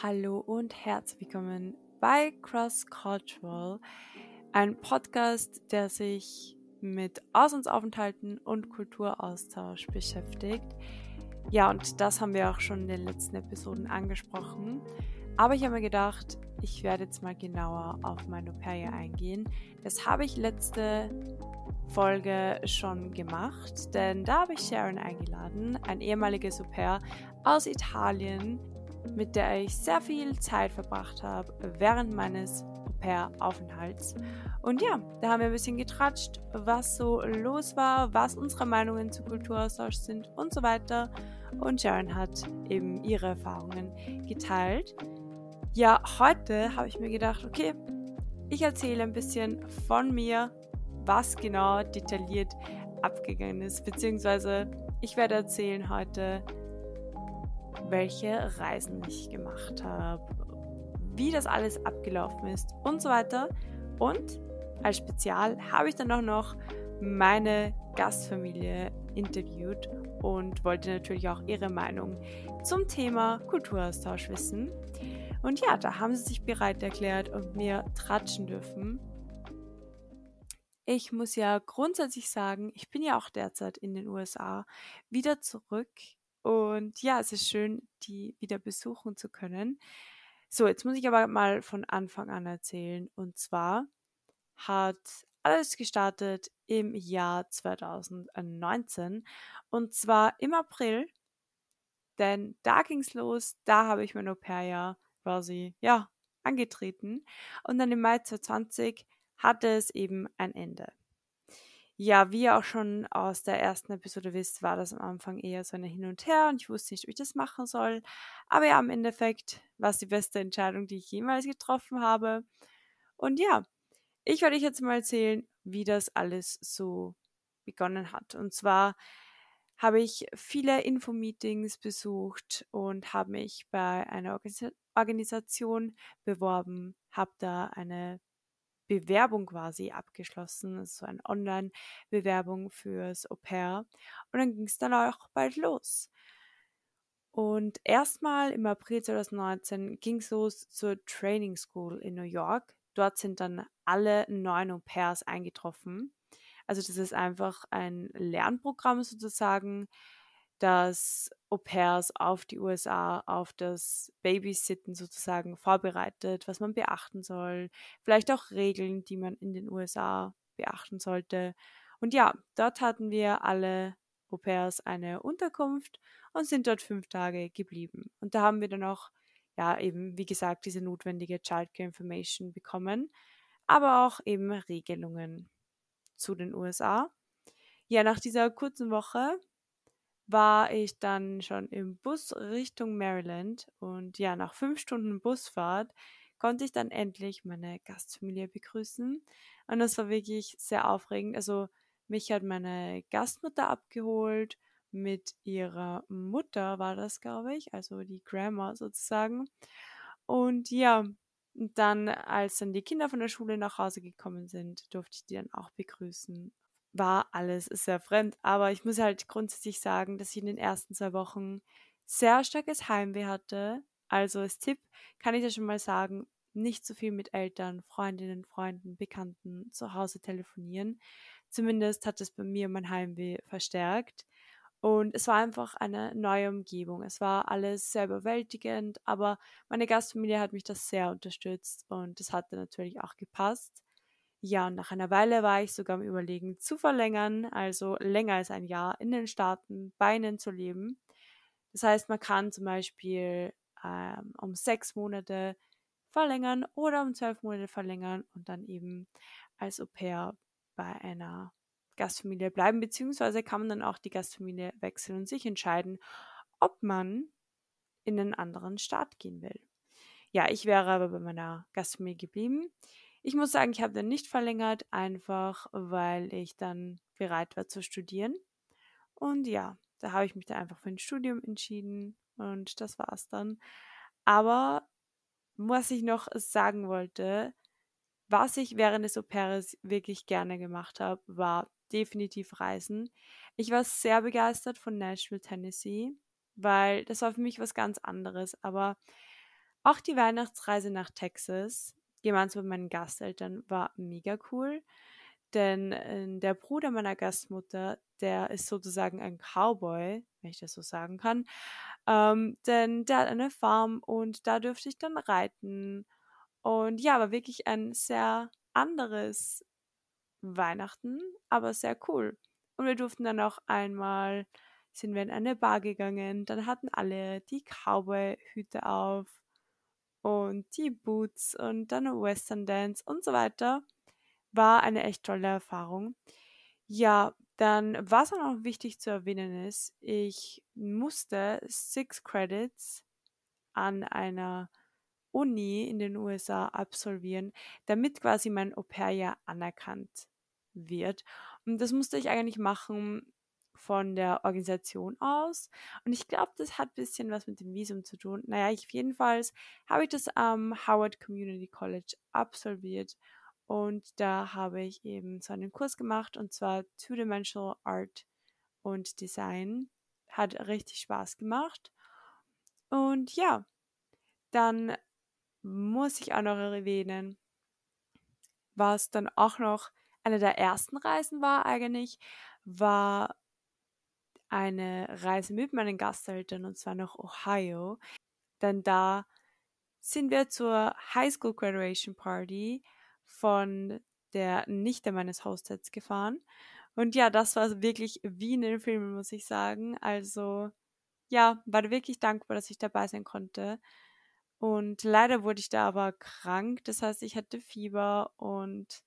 Hallo und herzlich willkommen bei Cross Cultural, ein Podcast, der sich mit Auslandsaufenthalten und Kulturaustausch beschäftigt. Ja, und das haben wir auch schon in den letzten Episoden angesprochen. Aber ich habe mir gedacht, ich werde jetzt mal genauer auf mein Au-pair eingehen. Das habe ich letzte Folge schon gemacht, denn da habe ich Sharon eingeladen, ein ehemaliges Au-pair aus Italien, mit der ich sehr viel Zeit verbracht habe während meines Au-pair-Aufenthalts. Und ja, da haben wir ein bisschen getratscht, was so los war, was unsere Meinungen zu Kulturaustausch sind und so weiter. Und Sharon hat eben ihre Erfahrungen geteilt. Ja, heute habe ich mir gedacht, okay, ich erzähle ein bisschen von mir, was genau detailliert abgegangen ist, beziehungsweise ich werde erzählen heute, welche Reisen ich gemacht habe, wie das alles abgelaufen ist und so weiter. Und als Spezial habe ich dann auch noch meine Gastfamilie interviewt und wollte natürlich auch ihre Meinung zum Thema Kulturaustausch wissen. Und ja, da haben sie sich bereit erklärt und mir tratschen dürfen. Ich muss ja grundsätzlich sagen, ich bin ja auch derzeit in den USA wieder zurück und ja, es ist schön, die wieder besuchen zu können. So, jetzt muss ich aber mal von Anfang an erzählen. Und zwar hat alles gestartet im Jahr 2019 und zwar im April, denn da ging es los, da habe ich mein Au-pair-Jahr quasi, ja, angetreten und dann im Mai 2020 hatte es eben ein Ende. Ja, wie ihr auch schon aus der ersten Episode wisst, war das am Anfang eher so eine Hin und Her und ich wusste nicht, ob ich das machen soll. Aber ja, im Endeffekt war es die beste Entscheidung, die ich jemals getroffen habe. Und ja, ich werde euch jetzt mal erzählen, wie das alles so begonnen hat. Und zwar habe ich viele Info-Meetings besucht und habe mich bei einer Organisation beworben, habe da eine Bewerbung quasi abgeschlossen, so eine Online-Bewerbung fürs Au pair. Und dann ging es dann auch bald los. Und erstmal im April 2019 ging es los zur Training School in New York. Dort sind dann alle neun Au pairs eingetroffen. Also das ist einfach ein Lernprogramm sozusagen, das Au-pairs auf die USA, auf das Babysitten sozusagen vorbereitet, was man beachten soll, vielleicht auch Regeln, die man in den USA beachten sollte. Und ja, dort hatten wir alle Au-pairs eine Unterkunft und sind dort fünf Tage geblieben. Und da haben wir dann auch, ja, eben, wie gesagt, diese notwendige Childcare Information bekommen, aber auch eben Regelungen zu den USA. Ja, nach dieser kurzen Woche war ich dann schon im Bus Richtung Maryland und ja, nach fünf Stunden Busfahrt konnte ich dann endlich meine Gastfamilie begrüßen und das war wirklich sehr aufregend. Also mich hat meine Gastmutter abgeholt, mit ihrer Mutter war das, glaube ich, also die Grandma sozusagen. Und ja, dann, als dann die Kinder von der Schule nach Hause gekommen sind, durfte ich die dann auch begrüßen war alles sehr fremd. Aber ich muss halt grundsätzlich sagen, dass ich in den ersten zwei Wochen sehr starkes Heimweh hatte. Also als Tipp kann ich ja schon mal sagen, nicht so viel mit Eltern, Freundinnen, Freunden, Bekannten zu Hause telefonieren. Zumindest hat es bei mir mein Heimweh verstärkt. Und es war einfach eine neue Umgebung. Es war alles sehr überwältigend, aber meine Gastfamilie hat mich das sehr unterstützt und es hatte natürlich auch gepasst. Ja, und nach einer Weile war ich sogar am Überlegen zu verlängern, also länger als ein Jahr in den Staaten bei ihnen zu leben. Das heißt, man kann zum Beispiel ähm, um sechs Monate verlängern oder um zwölf Monate verlängern und dann eben als Au pair bei einer Gastfamilie bleiben, beziehungsweise kann man dann auch die Gastfamilie wechseln und sich entscheiden, ob man in einen anderen Staat gehen will. Ja, ich wäre aber bei meiner Gastfamilie geblieben. Ich muss sagen, ich habe dann nicht verlängert, einfach weil ich dann bereit war zu studieren. Und ja, da habe ich mich dann einfach für ein Studium entschieden und das war es dann. Aber was ich noch sagen wollte, was ich während des pairs wirklich gerne gemacht habe, war definitiv Reisen. Ich war sehr begeistert von Nashville, Tennessee, weil das war für mich was ganz anderes. Aber Auch die Weihnachtsreise nach Texas, gemeinsam mit meinen Gasteltern, war mega cool. Denn äh, der Bruder meiner Gastmutter, der ist sozusagen ein Cowboy, wenn ich das so sagen kann. Ähm, denn der hat eine Farm und da dürfte ich dann reiten. Und ja, war wirklich ein sehr anderes Weihnachten, aber sehr cool. Und wir durften dann auch einmal, sind wir in eine Bar gegangen, dann hatten alle die Cowboy-Hüte auf und die Boots und dann Western Dance und so weiter. War eine echt tolle Erfahrung. Ja, dann, was auch noch wichtig zu erwähnen ist, ich musste Six Credits an einer Uni in den USA absolvieren, damit quasi mein Au-pair-Jahr anerkannt wird. Und das musste ich eigentlich machen von der Organisation aus. Und ich glaube, das hat ein bisschen was mit dem Visum zu tun. Naja, ich, jedenfalls habe ich das am Howard Community College absolviert. Und da habe ich eben so einen Kurs gemacht, und zwar Two-Dimensional Art und Design. Hat richtig Spaß gemacht. Und ja, dann muss ich auch noch erwähnen, was dann auch noch eine der ersten Reisen war eigentlich, war eine Reise mit meinen Gasteltern und zwar nach Ohio. Denn da sind wir zur High School Graduation Party von der Nichte meines Hostels gefahren. Und ja, das war wirklich wie in den Filmen, muss ich sagen. Also ja, war wirklich dankbar, dass ich dabei sein konnte. Und leider wurde ich da aber krank. Das heißt, ich hatte Fieber und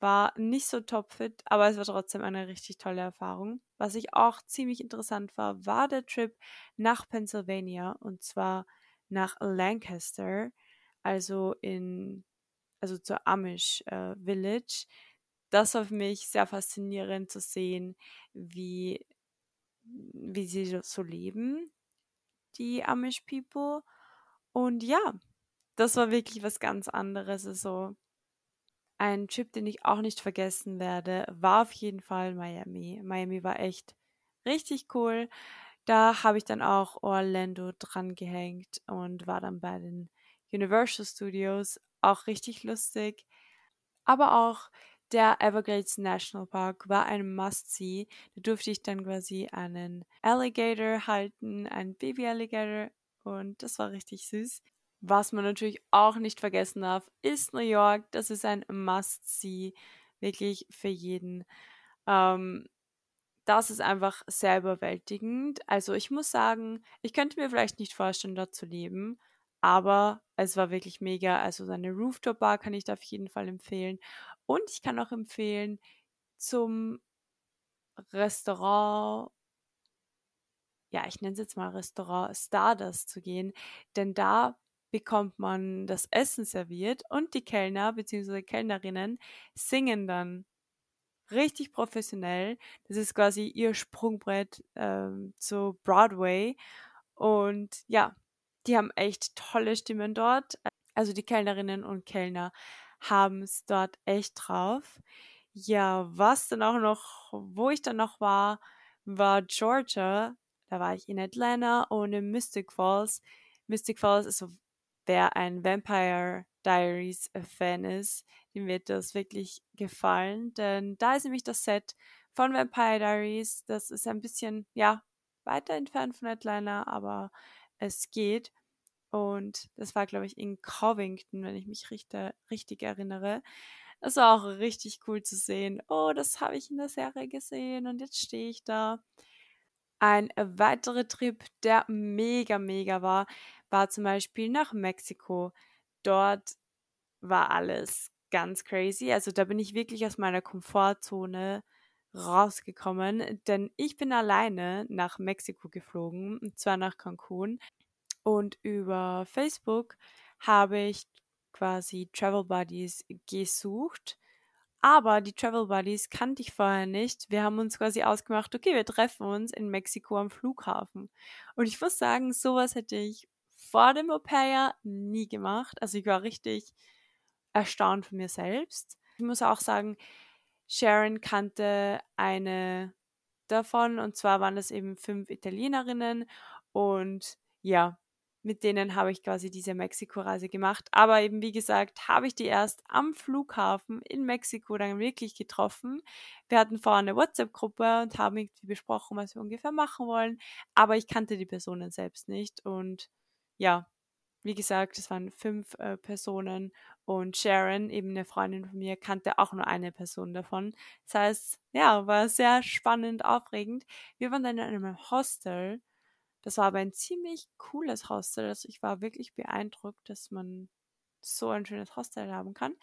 war nicht so topfit, aber es war trotzdem eine richtig tolle Erfahrung. Was ich auch ziemlich interessant war, war der Trip nach Pennsylvania und zwar nach Lancaster, also in, also zur Amish äh, Village. Das war für mich sehr faszinierend zu sehen, wie, wie sie so leben, die Amish People. Und ja, das war wirklich was ganz anderes. Also ein Trip, den ich auch nicht vergessen werde, war auf jeden Fall Miami. Miami war echt richtig cool. Da habe ich dann auch Orlando dran gehängt und war dann bei den Universal Studios. Auch richtig lustig. Aber auch der Everglades National Park war ein Must-See. Da durfte ich dann quasi einen Alligator halten, einen Baby-Alligator und das war richtig süß. Was man natürlich auch nicht vergessen darf, ist New York. Das ist ein Must-See, wirklich für jeden. Ähm, das ist einfach sehr überwältigend. Also ich muss sagen, ich könnte mir vielleicht nicht vorstellen, dort zu leben, aber es war wirklich mega. Also seine Rooftop-Bar kann ich da auf jeden Fall empfehlen. Und ich kann auch empfehlen, zum Restaurant ja, ich nenne es jetzt mal Restaurant Stardust zu gehen, denn da bekommt man das Essen serviert und die Kellner bzw. Kellnerinnen singen dann richtig professionell. Das ist quasi ihr Sprungbrett ähm, zu Broadway. Und ja, die haben echt tolle Stimmen dort. Also die Kellnerinnen und Kellner haben es dort echt drauf. Ja, was dann auch noch, wo ich dann noch war, war Georgia. Da war ich in Atlanta und in Mystic Falls. Mystic Falls ist so, wer ein Vampire Diaries Fan ist, dem wird das wirklich gefallen, denn da ist nämlich das Set von Vampire Diaries. Das ist ein bisschen, ja, weiter entfernt von Atlanta, aber es geht. Und das war, glaube ich, in Covington, wenn ich mich richtig, richtig erinnere. Das war auch richtig cool zu sehen. Oh, das habe ich in der Serie gesehen und jetzt stehe ich da. Ein weiterer Trip, der mega, mega war, war zum Beispiel nach Mexiko. Dort war alles ganz crazy. Also da bin ich wirklich aus meiner Komfortzone rausgekommen, denn ich bin alleine nach Mexiko geflogen, und zwar nach Cancun. Und über Facebook habe ich quasi Travel Buddies gesucht aber die Travel Buddies kannte ich vorher nicht. Wir haben uns quasi ausgemacht, okay, wir treffen uns in Mexiko am Flughafen. Und ich muss sagen, sowas hätte ich vor dem Au-pair nie gemacht. Also ich war richtig erstaunt von mir selbst. Ich muss auch sagen, Sharon kannte eine davon und zwar waren das eben fünf Italienerinnen und ja, mit denen habe ich quasi diese Mexiko-Reise gemacht. Aber eben, wie gesagt, habe ich die erst am Flughafen in Mexiko dann wirklich getroffen. Wir hatten vorher eine WhatsApp-Gruppe und haben irgendwie besprochen, was wir ungefähr machen wollen. Aber ich kannte die Personen selbst nicht. Und ja, wie gesagt, es waren fünf äh, Personen und Sharon, eben eine Freundin von mir, kannte auch nur eine Person davon. Das heißt, ja, war sehr spannend, aufregend. Wir waren dann in einem Hostel das war aber ein ziemlich cooles Hostel. Also ich war wirklich beeindruckt, dass man so ein schönes Hostel haben kann.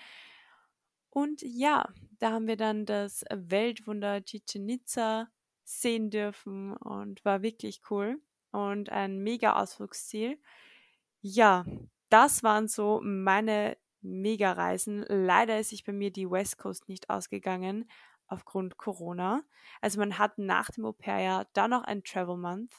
Und ja, da haben wir dann das Weltwunder Chichen Itza sehen dürfen und war wirklich cool und ein mega Ausflugsziel. Ja, das waren so meine Mega-Reisen. Leider ist sich bei mir die West Coast nicht ausgegangen aufgrund Corona. Also man hat nach dem Au pair ja dann noch ein Travel Month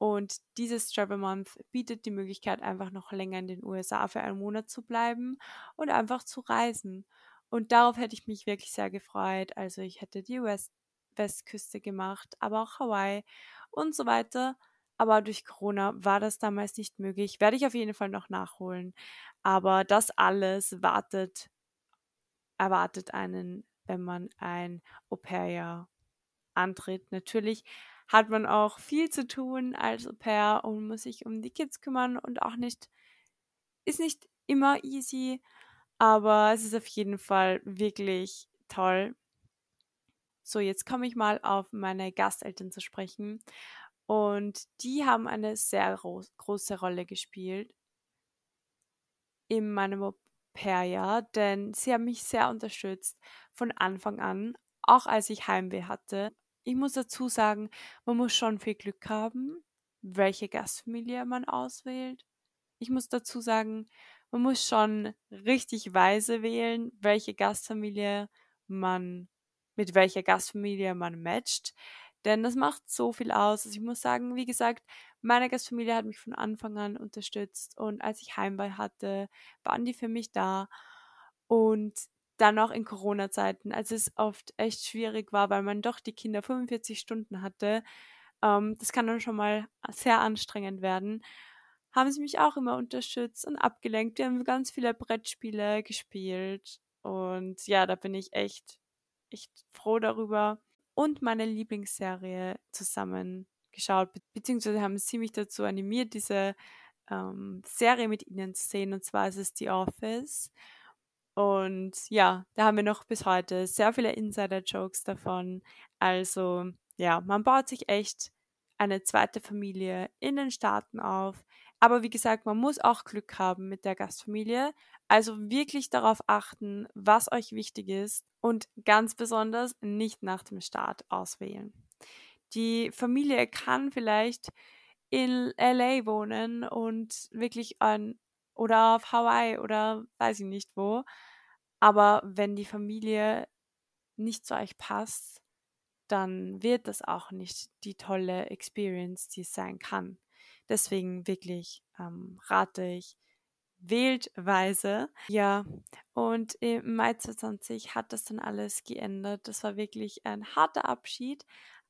und dieses Travel Month bietet die Möglichkeit, einfach noch länger in den USA für einen Monat zu bleiben und einfach zu reisen. Und darauf hätte ich mich wirklich sehr gefreut. Also ich hätte die West Westküste gemacht, aber auch Hawaii und so weiter. Aber durch Corona war das damals nicht möglich. Werde ich auf jeden Fall noch nachholen. Aber das alles wartet, erwartet einen, wenn man ein Au-pair-Jahr antritt. Natürlich hat man auch viel zu tun als Au pair und muss sich um die Kids kümmern und auch nicht, ist nicht immer easy, aber es ist auf jeden Fall wirklich toll. So, jetzt komme ich mal auf meine Gasteltern zu sprechen. Und die haben eine sehr große Rolle gespielt in meinem Au pair-Jahr, denn sie haben mich sehr unterstützt von Anfang an, auch als ich Heimweh hatte ich muss dazu sagen, man muss schon viel Glück haben, welche Gastfamilie man auswählt. Ich muss dazu sagen, man muss schon richtig weise wählen, welche Gastfamilie man, mit welcher Gastfamilie man matcht. Denn das macht so viel aus. Also ich muss sagen, wie gesagt, meine Gastfamilie hat mich von Anfang an unterstützt und als ich Heimweh hatte, waren die für mich da. Und dann auch in Corona-Zeiten, als es oft echt schwierig war, weil man doch die Kinder 45 Stunden hatte. Ähm, das kann dann schon mal sehr anstrengend werden. Haben sie mich auch immer unterstützt und abgelenkt. Wir haben ganz viele Brettspiele gespielt. Und ja, da bin ich echt, echt froh darüber. Und meine Lieblingsserie zusammen geschaut, be beziehungsweise haben sie mich dazu animiert, diese ähm, Serie mit ihnen zu sehen. Und zwar ist es The Office. Und ja, da haben wir noch bis heute sehr viele Insider-Jokes davon. Also ja, man baut sich echt eine zweite Familie in den Staaten auf. Aber wie gesagt, man muss auch Glück haben mit der Gastfamilie. Also wirklich darauf achten, was euch wichtig ist und ganz besonders nicht nach dem Start auswählen. Die Familie kann vielleicht in LA wohnen und wirklich an oder auf Hawaii oder weiß ich nicht wo. Aber wenn die Familie nicht zu euch passt, dann wird das auch nicht die tolle Experience, die es sein kann. Deswegen wirklich ähm, rate ich, wählt weise. Ja, und im Mai 2020 hat das dann alles geändert. Das war wirklich ein harter Abschied.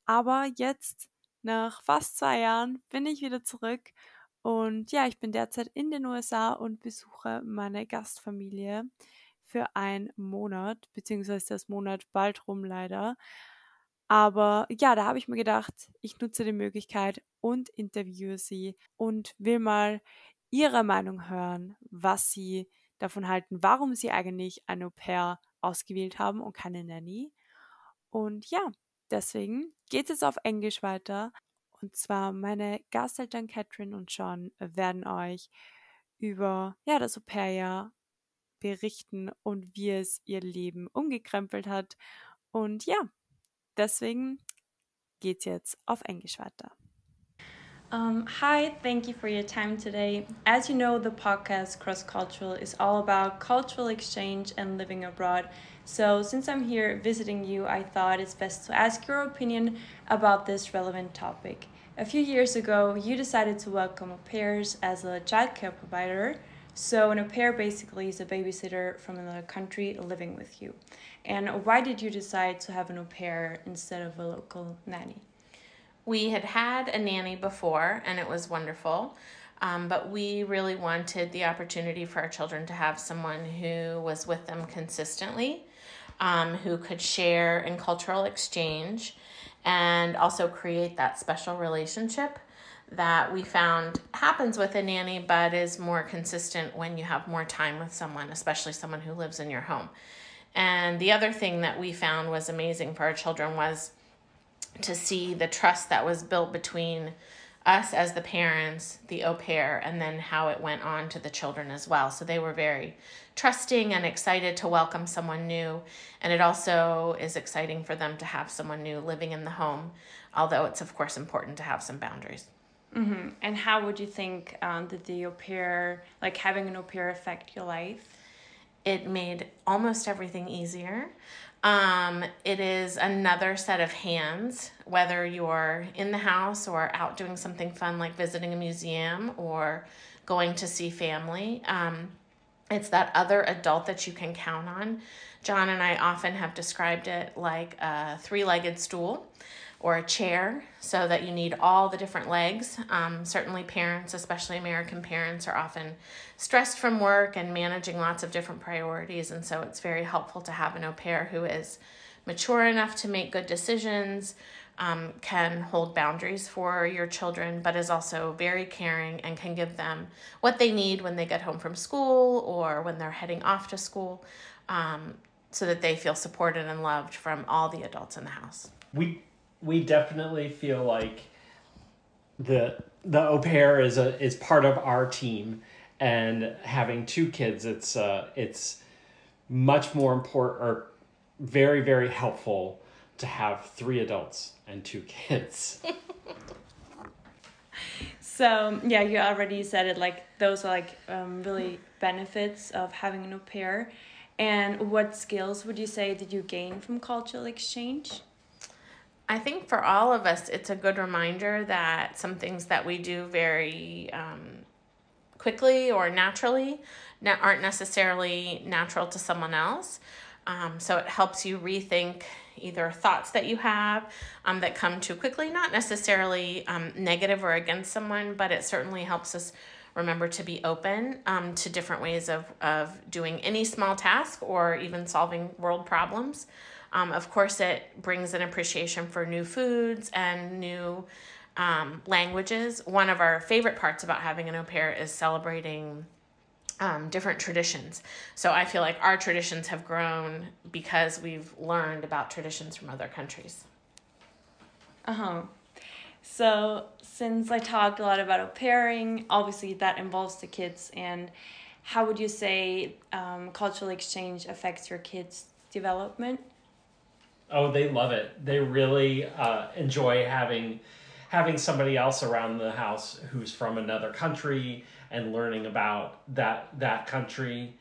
Aber jetzt, nach fast zwei Jahren, bin ich wieder zurück und ja, ich bin derzeit in den USA und besuche meine Gastfamilie für einen Monat, beziehungsweise das Monat bald rum leider. Aber ja, da habe ich mir gedacht, ich nutze die Möglichkeit und interviewe sie und will mal ihre Meinung hören, was sie davon halten, warum sie eigentlich ein Au pair ausgewählt haben und keine Nanny. Und ja, deswegen geht es auf Englisch weiter. Und zwar meine Gasteltern Catherine und John werden euch über ja, das Au-pair-Jahr berichten und wie es ihr Leben umgekrempelt hat. Und ja, deswegen geht's jetzt auf Englisch weiter. Um, hi, thank you for your time today. As you know, the podcast Cross Cultural is all about cultural exchange and living abroad. So, since I'm here visiting you, I thought it's best to ask your opinion about this relevant topic. A few years ago, you decided to welcome pairs as a childcare provider. So, an au pair basically is a babysitter from another country living with you. And why did you decide to have an au pair instead of a local nanny? We had had a nanny before, and it was wonderful. Um, but we really wanted the opportunity for our children to have someone who was with them consistently, um, who could share in cultural exchange, and also create that special relationship that we found happens with a nanny, but is more consistent when you have more time with someone, especially someone who lives in your home. And the other thing that we found was amazing for our children was to see the trust that was built between us as the parents, the au pair, and then how it went on to the children as well. So they were very trusting and excited to welcome someone new. And it also is exciting for them to have someone new living in the home, although it's, of course, important to have some boundaries. Mm-hmm. And how would you think um, did the au pair, like having an au pair, affect your life? It made almost everything easier. Um, it is another set of hands, whether you're in the house or out doing something fun like visiting a museum or going to see family. Um, it's that other adult that you can count on. John and I often have described it like a three legged stool or a chair so that you need all the different legs. Um, certainly, parents, especially American parents, are often stressed from work and managing lots of different priorities. And so, it's very helpful to have an au pair who is mature enough to make good decisions, um, can hold boundaries for your children, but is also very caring and can give them what they need when they get home from school or when they're heading off to school. Um, so that they feel supported and loved from all the adults in the house. We we definitely feel like the the au pair is a is part of our team, and having two kids, it's uh it's much more important or very very helpful to have three adults and two kids. so yeah, you already said it. Like those are like um, really benefits of having an au pair. And what skills would you say did you gain from cultural exchange? I think for all of us, it's a good reminder that some things that we do very um, quickly or naturally aren't necessarily natural to someone else. Um, so it helps you rethink either thoughts that you have um, that come too quickly, not necessarily um, negative or against someone, but it certainly helps us remember to be open um, to different ways of, of doing any small task or even solving world problems. Um, of course, it brings an appreciation for new foods and new um, languages. One of our favorite parts about having an au pair is celebrating um, different traditions. So I feel like our traditions have grown because we've learned about traditions from other countries. Uh huh. So, since I talked a lot about au pairing, obviously that involves the kids. And how would you say um, cultural exchange affects your kids' development? Oh, they love it. They really uh, enjoy having having somebody else around the house who's from another country and learning about that that country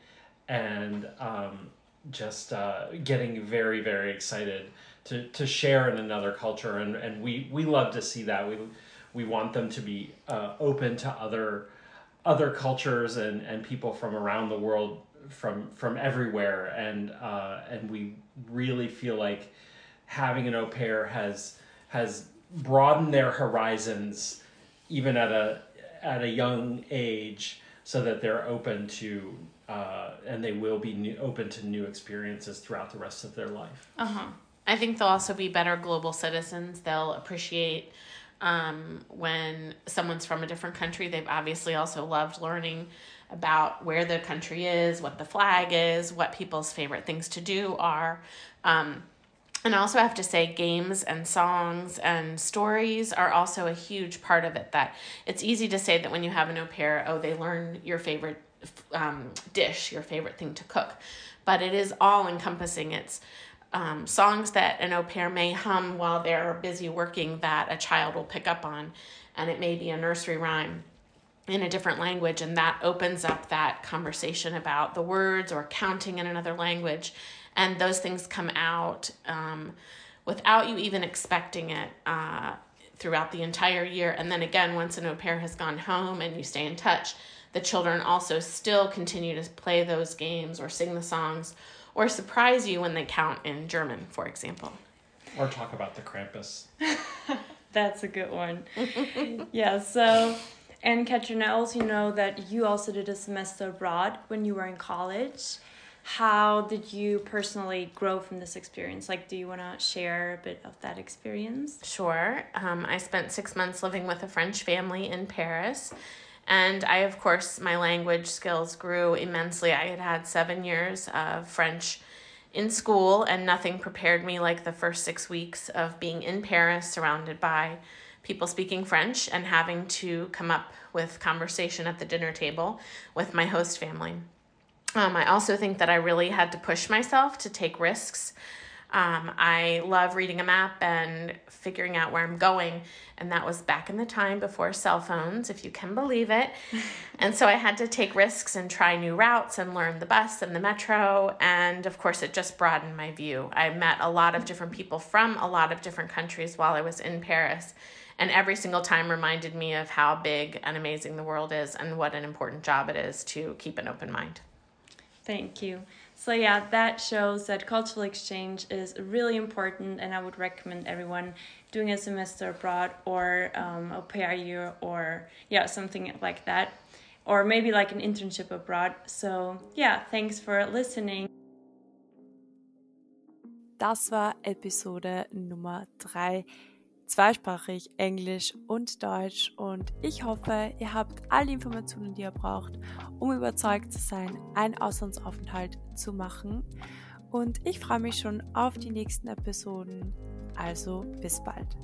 and um, just uh, getting very very excited to, to share in another culture and, and we, we love to see that we we want them to be uh, open to other other cultures and, and people from around the world from from everywhere and uh, and we really feel like having an au pair has has broadened their horizons even at a at a young age so that they're open to uh, and they will be new, open to new experiences throughout the rest of their life. Uh-huh. I think they'll also be better global citizens. They'll appreciate um, when someone's from a different country. They've obviously also loved learning about where the country is, what the flag is, what people's favorite things to do are. Um, and I also have to say, games and songs and stories are also a huge part of it. That it's easy to say that when you have an au pair, oh, they learn your favorite um, dish, your favorite thing to cook. But it is all encompassing. It's um, songs that an au pair may hum while they're busy working that a child will pick up on. And it may be a nursery rhyme in a different language, and that opens up that conversation about the words or counting in another language and those things come out um, without you even expecting it uh, throughout the entire year. And then again, once an au pair has gone home and you stay in touch, the children also still continue to play those games or sing the songs or surprise you when they count in German, for example. Or talk about the Krampus. That's a good one. yeah, so And Katrin, I also know that you also did a semester abroad when you were in college. How did you personally grow from this experience? Like, do you want to share a bit of that experience? Sure. Um, I spent six months living with a French family in Paris. And I, of course, my language skills grew immensely. I had had seven years of French in school, and nothing prepared me like the first six weeks of being in Paris, surrounded by people speaking French, and having to come up with conversation at the dinner table with my host family. Um, I also think that I really had to push myself to take risks. Um, I love reading a map and figuring out where I'm going. And that was back in the time before cell phones, if you can believe it. and so I had to take risks and try new routes and learn the bus and the metro. And of course, it just broadened my view. I met a lot of different people from a lot of different countries while I was in Paris. And every single time reminded me of how big and amazing the world is and what an important job it is to keep an open mind. Thank you. So yeah, that shows that cultural exchange is really important, and I would recommend everyone doing a semester abroad or um, a pair year or yeah something like that, or maybe like an internship abroad. So yeah, thanks for listening. Das war Episode Nummer 3 zweisprachig Englisch und Deutsch und ich hoffe, ihr habt alle Informationen, die ihr braucht, um überzeugt zu sein, einen Auslandsaufenthalt zu machen. Und ich freue mich schon auf die nächsten Episoden. Also bis bald.